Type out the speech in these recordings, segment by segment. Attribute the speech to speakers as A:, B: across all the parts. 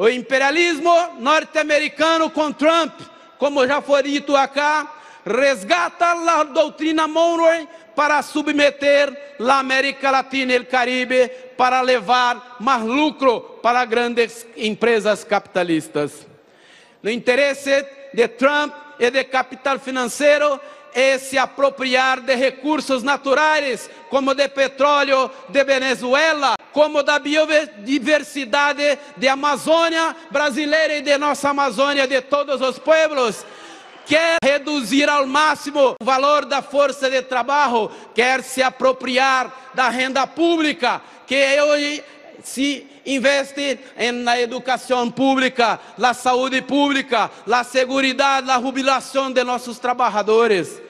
A: O imperialismo norte-americano com Trump, como já foi dito acá, resgata a doutrina Monroe para submeter a América Latina e o Caribe para levar mais lucro para grandes empresas capitalistas. O interesse de Trump e de capital financeiro é se apropriar de recursos naturais, como de petróleo de Venezuela, como da biodiversidade de Amazônia brasileira e de nossa Amazônia, de todos os pueblos. Quer reduzir ao máximo o valor da força de trabalho, quer se apropriar da renda pública, que hoje se investe na educação pública, na saúde pública, na segurança, na jubilação de nossos trabalhadores.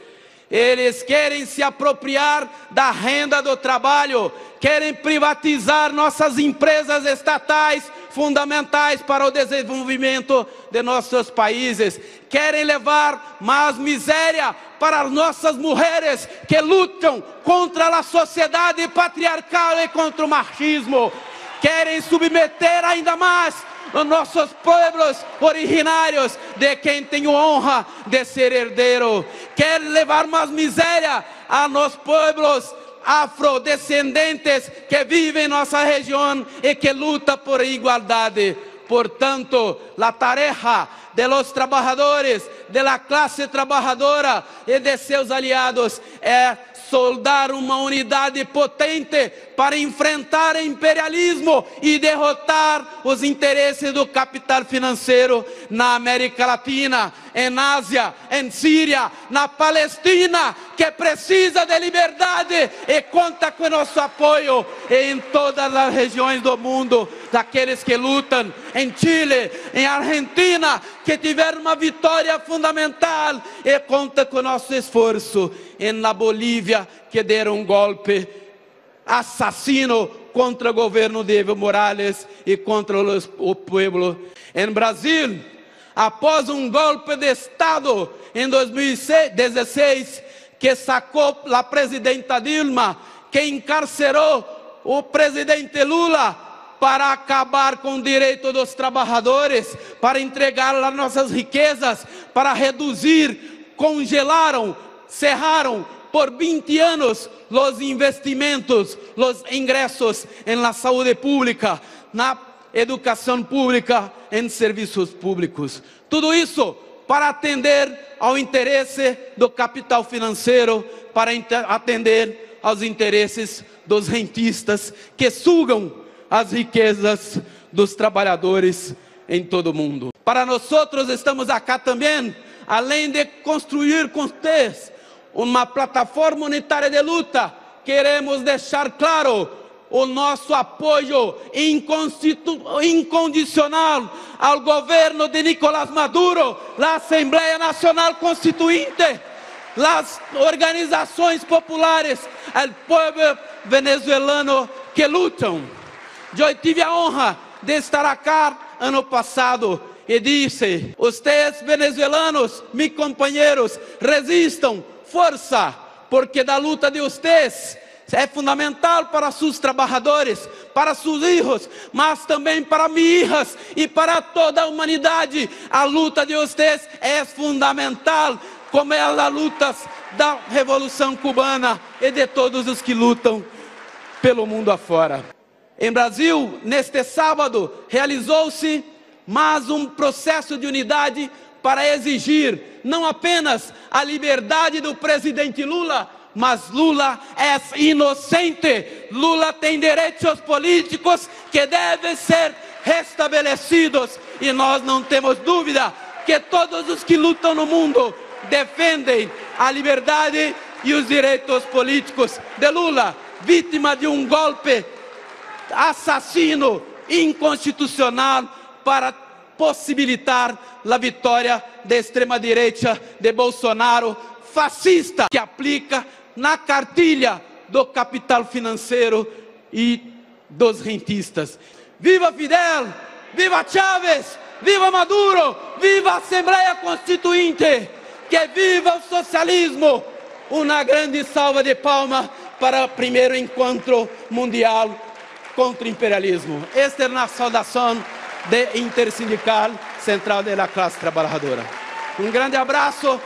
A: Eles querem se apropriar da renda do trabalho, querem privatizar nossas empresas estatais fundamentais para o desenvolvimento de nossos países, querem levar mais miséria para nossas mulheres que lutam contra a sociedade patriarcal e contra o machismo, querem submeter ainda mais os nossos povos originários, de quem tenho honra de ser herdeiro. Quer levar mais miséria a nós povos afrodescendentes que vivem em nossa região e que lutam por igualdade. Portanto, a tarefa de los trabajadores, de la classe trabalhadora e de seus aliados é soldar uma unidade potente para enfrentar o imperialismo e derrotar os interesses do capital financeiro na América Latina, em Ásia, em Síria, na Palestina, que precisa de liberdade. E conta com nosso apoio em todas as regiões do mundo, daqueles que lutam em Chile, em Argentina, que tiveram uma vitória fundamental. E conta com nosso esforço. Em la Bolívia, que deram um golpe assassino contra o governo de Evo Morales e contra o povo. Em Brasil, após um golpe de Estado em 2016, que sacou a presidenta Dilma, que encarcerou o presidente Lula para acabar com o direito dos trabalhadores, para entregar as nossas riquezas, para reduzir, congelaram, cerraram por 20 anos os investimentos, os ingressos em la saúde pública, na educação pública, em serviços públicos. Tudo isso para atender ao interesse do capital financeiro, para atender aos interesses dos rentistas que sugam as riquezas dos trabalhadores em todo o mundo. Para nós outros estamos acá também, além de construir com vocês uma plataforma unitária de luta, queremos deixar claro o nosso apoio incondicional ao governo de Nicolás Maduro, a Assembleia Nacional Constituinte, as organizações populares, o povo venezuelano que lutam. Eu tive a honra de estar aqui ano passado e disse: Vocês venezuelanos, meus companheiros, resistam força, porque da luta de vocês é fundamental para seus trabalhadores, para seus filhos, mas também para minhas e para toda a humanidade. A luta de vocês é fundamental, como é a luta da Revolução Cubana e de todos os que lutam pelo mundo afora. Em Brasil, neste sábado, realizou-se mais um processo de unidade para exigir não apenas a liberdade do presidente Lula, mas Lula é inocente. Lula tem direitos políticos que devem ser restabelecidos e nós não temos dúvida que todos os que lutam no mundo defendem a liberdade e os direitos políticos de Lula, vítima de um golpe assassino, inconstitucional para possibilitar a vitória da extrema-direita de Bolsonaro, fascista, que aplica na cartilha do capital financeiro e dos rentistas. Viva Fidel! Viva Chávez! Viva Maduro! Viva a Assembleia Constituinte! Que viva o socialismo! Uma grande salva de palmas para o primeiro encontro mundial contra o imperialismo. Esta é a saudação de Intersindical Central de la Classe Trabajadora. Um grande abraço,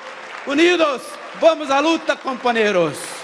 A: unidos, vamos à luta, companheiros.